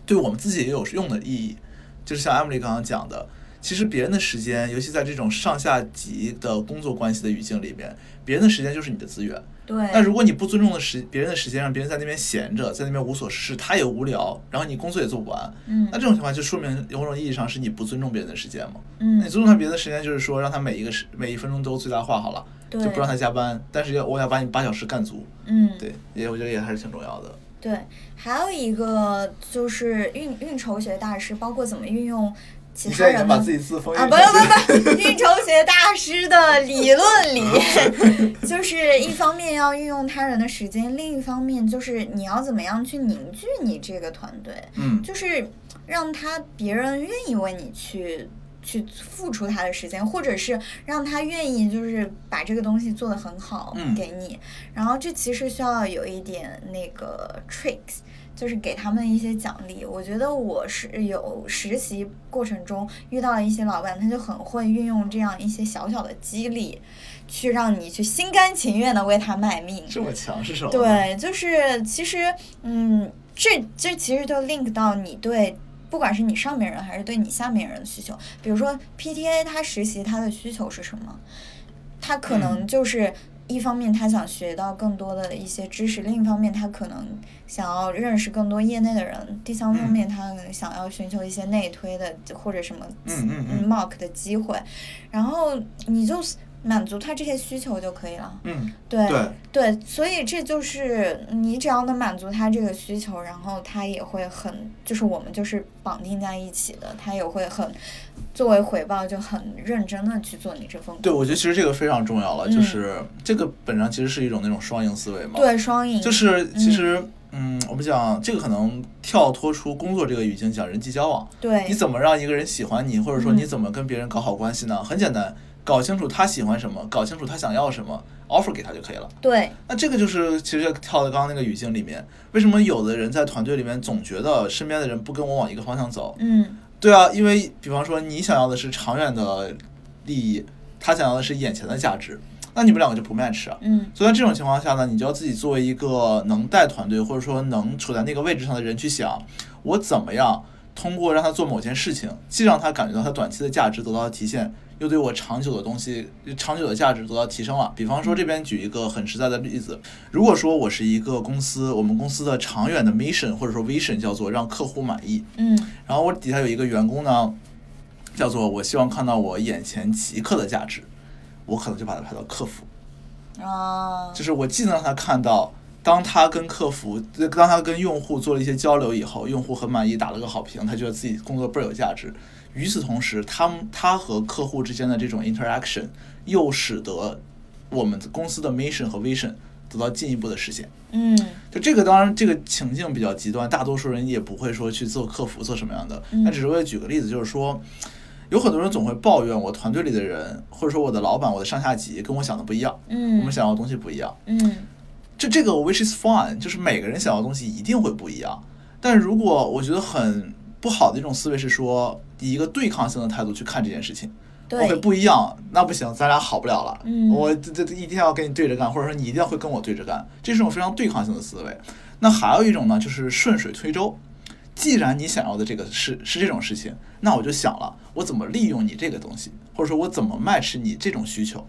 对我们自己也有用的意义？就是像 Emily 刚刚讲的，其实别人的时间，尤其在这种上下级的工作关系的语境里面，别人的时间就是你的资源。对，那如果你不尊重的时别人的时间，让别人在那边闲着，在那边无所事事，他也无聊，然后你工作也做不完，嗯那这种情况就说明某种意义上是你不尊重别人的时间嘛。那嗯你，尊重他别人的时间，就是说让他每一个时每一分钟都最大化好了，对，就不让他加班，但是要我要把你八小时干足。嗯，对，也我觉得也还是挺重要的。对，还有一个就是运运筹学大师，包括怎么运用其他人把自己自封啊，一不不不，运筹学大师的理论里，就是一方面要运用他人的时间，另一方面就是你要怎么样去凝聚你这个团队，嗯，就是让他别人愿意为你去去付出他的时间，或者是让他愿意就是把这个东西做得很好嗯给你，然后这其实需要有一点那个 tricks。就是给他们一些奖励。我觉得我是有实习过程中遇到了一些老板，他就很会运用这样一些小小的激励，去让你去心甘情愿的为他卖命。这么强是什么？，对，就是其实，嗯，这这其实就 link 到你对，不管是你上面人还是对你下面人的需求。比如说 PTA 他实习他的需求是什么？他可能嗯就是一方面他想学到更多的一些知识，另一方面他可能想要认识更多业内的人，第三方嗯。面他可能想要寻求一些内推的或者什么嗯嗯嗯。mark 的机会，然后你就满足他这些需求就可以了。嗯，对对，对，所以这就是你只要能满足他这个需求，然后他也会很，就是我们就是绑定在一起的，他也会很作为回报就很认真的去做你这份工对，我觉得其实这个非常重要了，嗯。就是这个本上其实是一种那种双赢思维嘛。对双赢。就是其实，嗯，我们讲这个可能跳脱出工作这个语境讲人际交往，对。你怎么让一个人喜欢你，或者说嗯。你怎么跟别人搞好关系呢？很简单，搞清楚他喜欢什么，搞清楚他想要什么 offer 给他就可以了。对，那这个就是其实跳到刚刚那个语境里面，为什么有的人在团队里面总觉得身边的人不跟我往一个方向走？嗯对啊，因为比方说你想要的是长远的利益，他想要的是眼前的价值，那你们两个就不 match 啊。嗯所以在这种情况下呢，你就要自己作为一个能带团队或者说能处在那个位置上的人去想，我怎么样通过让他做某件事情，既让他感觉到他短期的价值得到了体现，又对我长久的东西、长久的价值得到提升了。比方说这边举一个很实在的例子，如果说我是一个公司，我们公司的长远的 mission 或者说 vision 叫做让客户满意，嗯然后我底下有一个员工呢，叫做我希望看到我眼前即刻的价值，我可能就把他排到客服。啊，就是我既能让他看到，当他跟客服，呃当他跟用户做了一些交流以后，用户很满意，打了个好评，他觉得自己工作倍儿有价值。与此同时，他们他和客户之间的这种 interaction，又使得我们公司的 mission 和 vision 得到进一步的实现。嗯就这个，当然这个情境比较极端，大多数人也不会说去做客服做什么样的。嗯那只是为了举个例子，就是说，有很多人总会抱怨我团队里的人，或者说我的老板、我的上下级跟我想的不一样，嗯，我们想要的东西不一样。嗯这这个 which is fine，就是每个人想要的东西一定会不一样。但如果我觉得很不好的一种思维是说，以一个对抗性的态度去看这件事情对，OK 不一样，那不行，咱俩好不了了。嗯我这这这一定要跟你对着干，或者说你一定要会跟我对着干，这是种非常对抗性的思维。那还有一种呢，就是顺水推舟。既然你想要的这个是是这种事情，那我就想了，我怎么利用你这个东西，或者说我怎么 match 你这种需求。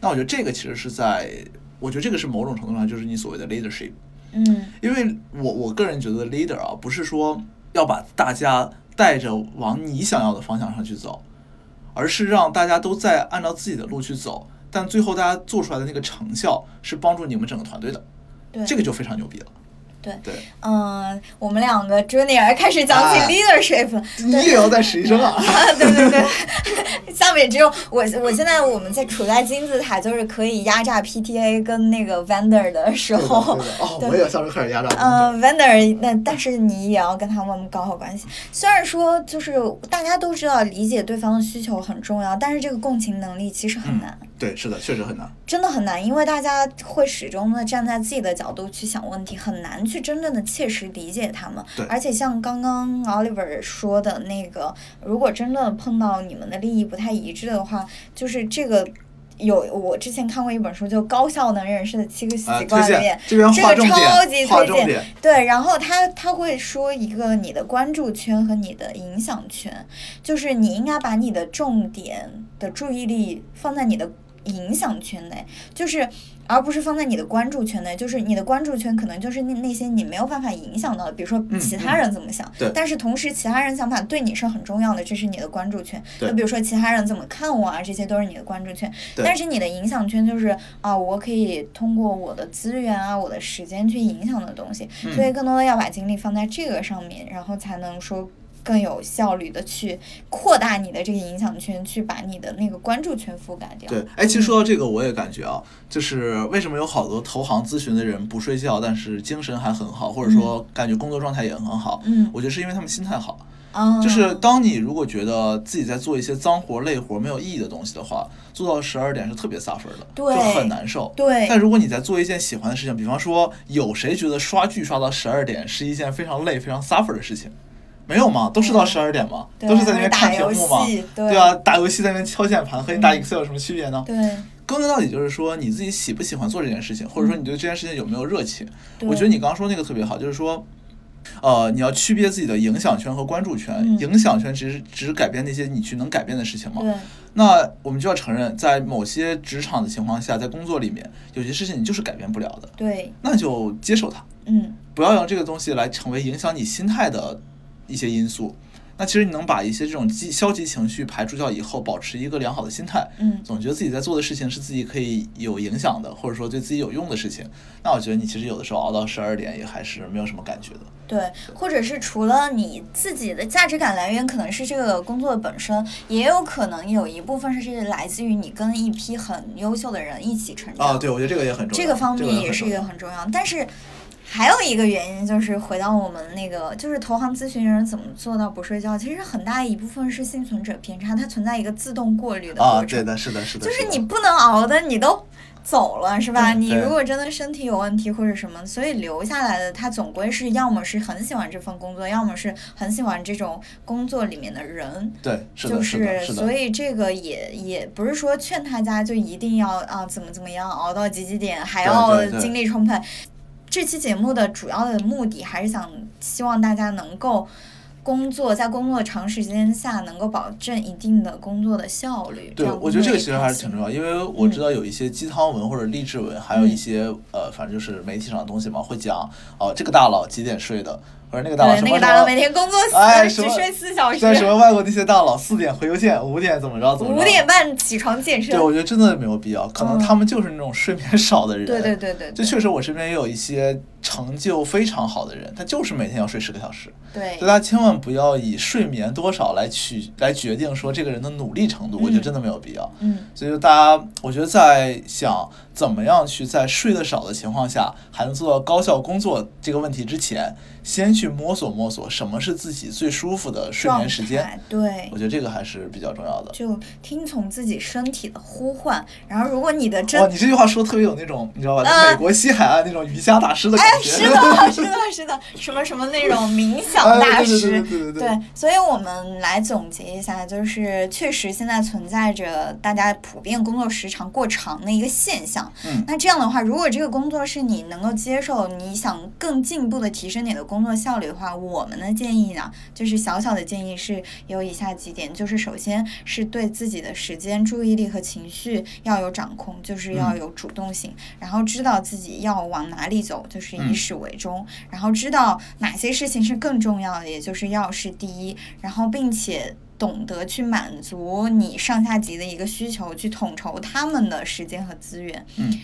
那我觉得这个其实是在，我觉得这个是某种程度上就是你所谓的 leadership。嗯因为我我个人觉得 leader 啊，不是说要把大家带着往你想要的方向上去走，而是让大家都在按照自己的路去走，但最后大家做出来的那个成效是帮助你们整个团队的，对，这个就非常牛逼了。对对，嗯，我们两个 junior 开始讲起哎 leadership，你也要在实习生啊？啊，对对对，下面只有我，我现在我们在处在金字塔，就是可以压榨 PTA 跟那个 vendor 的时候对，哦，我也下周开始压榨。嗯，vendor，那但是你也要跟他们搞好关系。虽然说就是大家都知道理解对方的需求很重要，但是这个共情能力其实很难。对，是的，确实很难。真的很难，因为大家会始终的站在自己的角度去想问题，很难去真正的切实理解他们对。而且像刚刚 Oliver 说的那个，如果真的碰到你们的利益不太一致的话，就是这个。有我之前看过一本书，就《高效能人士的七个习惯》里面，这个超级推荐。对，然后他他会说一个你的关注圈和你的影响圈，就是你应该把你的重点的注意力放在你的影响圈内，就是而不是放在你的关注圈内。就是你的关注圈可能就是那那些你没有办法影响到的，比如说嗯其他人怎么想，对但是同时其他人想法对你是很重要的，这是你的关注圈。对就比如说其他人怎么看我啊，这些都是你的关注圈。对但是你的影响圈就是啊，我可以通过我的资源啊，我的时间去影响的东西，嗯所以更多的要把精力放在这个上面，然后才能说更有效率的去扩大你的这个影响圈，去把你的那个关注圈覆盖掉。对，哎，其实说到这个，我也感觉啊，就是为什么有好多投行咨询的人不睡觉，但是精神还很好，或者说感觉工作状态也很好。嗯我觉得是因为他们心态好。啊，就是当你如果觉得自己在做一些脏活累活没有意义的东西的话，做到十二点是特别撒分的，对就很难受。对但如果你在做一件喜欢的事情，比方说，有谁觉得刷剧刷到十二点是一件非常累、非常 suffer 的事情？没有吗？都是到十二点嘛，都是在那边看屏幕嘛，对对啊，打游戏在那边敲键盘，和你打嗯 Excel 有什么区别呢？对。归根到底就是说你自己喜不喜欢做这件事情，或者说你对这件事情有没有热情。我觉得你刚刚说那个特别好，就是说，呃，你要区别自己的影响圈和关注圈。嗯。影响圈只是只是改变那些你去能改变的事情嘛。对。那我们就要承认，在某些职场的情况下，在工作里面，有些事情你就是改变不了的，对，那就接受它，嗯。不要让这个东西来成为影响你心态的一些因素。那其实你能把一些这种积消极情绪排除掉以后，保持一个良好的心态，嗯总觉得自己在做的事情是自己可以有影响的，或者说对自己有用的事情，那我觉得你其实有的时候熬到十二点也还是没有什么感觉的。对，或者是除了你自己的价值感来源，可能是这个工作本身，也有可能有一部分是来自于你跟一批很优秀的人一起成长。啊，对，我觉得这个也很重要。这个方面也是一个很很重要，但是还有一个原因就是回到我们那个，就是投行咨询人怎么做到不睡觉，其实很大一部分是幸存者偏差，它存在一个自动过滤的啊，过程。对的，是的，是的，就是你不能熬的，你都走了是吧？你如果真的身体有问题或者什么，所以留下来的他总归是要么是很喜欢这份工作，要么是很喜欢这种工作里面的人。对，是就的，是的，是所，以这个也也不是说劝大家就一定要啊怎么怎么样熬到几几点，还要精力充沛。这期节目的主要的目的还是想希望大家能够工作，在工作长时间下能够保证一定的工作的效率。对，我觉得这个其实还是挺重要，因为我知嗯道有一些鸡汤文或者励志文，还有一些呃，反正就是媒体上的东西嘛，会讲哦，这个大佬几点睡的，或者那个大佬，什么什那个大佬每天工作 哎什么睡四小时，在什么外国那些大佬四点回邮件，五点怎么着怎么着，五点半起床健身对，。我觉得真的没有必要，可能嗯他们就是那种睡眠少的人。对对对对对就确实我身边也有一些成就非常好的人，他就是每天要睡十个小时。对大家千万不要以睡眠多少来取来决定说这个人的努力程度，我觉得真的没有必要。嗯所以就大家，我觉得在想怎么样去在睡得少的情况下还能做到高效工作这个问题之前，先去摸索摸索什么是自己最舒服的睡眠时间。对我，觉得这个还是比较重要的。就听从自己身体的呼唤。然后，如果你的真哇，你这句话说得特别有那种，你知道吧？在啊美国西海岸那种瑜伽大师的感觉。是的，是的，是的，什么什么那种冥想哎大对对师，对对对对对，所以我们来总结一下，就是确实现在存在着大家普遍工作时长过长的一个现象。嗯。那这样的话，如果这个工作是你能够接受，你想更进一步的提升你的工作效率的话，我们的建议呢，就是小小的建议是有以下几点，就是首先是对自己的时间、注意力和情绪要有掌控，就是要嗯有主动性，然后知道自己要往哪里走，就是以嗯。始为终，然后知道哪些事情是更重要的，也就是要事第一，然后并且。懂得去满足你上下级的一个需求，去统筹他们的时间和资源。嗯，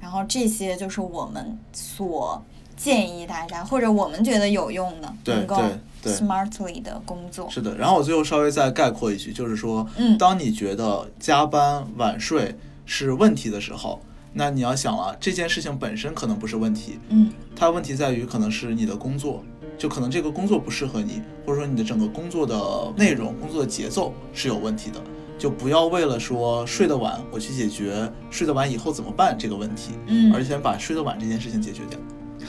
然后这些就是我们所建议大家，或者我们觉得有用的，能够 smartly 的工作。是的，然后我最后稍微再概括一句，就是说，嗯。当你觉得加班晚睡是问题的时候，那你要想了，这件事情本身可能不是问题，嗯。它问题在于可能是你的工作，就可能这个工作不适合你，或者说你的整个工作的内容、工作的节奏是有问题的。就不要为了说睡得晚，我去解决睡得晚以后怎么办这个问题，嗯而先把睡得晚这件事情解决掉。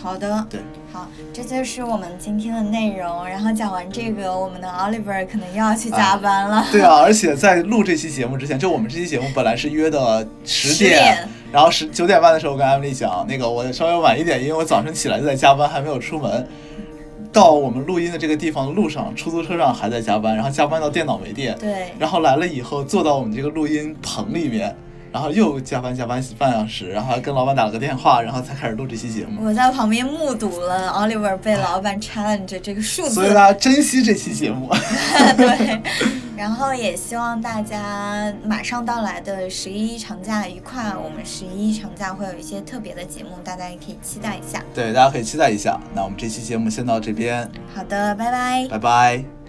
好的，对，好，这就是我们今天的内容。然后讲完这个，我们的 Oliver 可能又要去加班了。对啊，而且在录这期节目之前，就我们这期节目本来是约的十10点然后十九点半的时候，我跟艾米丽讲，那个我稍微晚一点，因为我早晨起来就在加班，还没有出门。到我们录音的这个地方的路上，出租车上还在加班，然后加班到电脑没电，对，然后来了以后坐到我们这个录音棚里面，然后又加班加班半小时，然后还跟老板打了个电话，然后才开始录这期节目。我在旁边目睹了 Oliver 被老板 challenge 这个数字所以大家珍惜这期节目。对，然后也希望大家马上到来的十一长假愉快。我们十一长假会有一些特别的节目，大家也可以期待一下。对，大家可以期待一下。那我们这期节目先到这边，好的，拜拜。拜拜。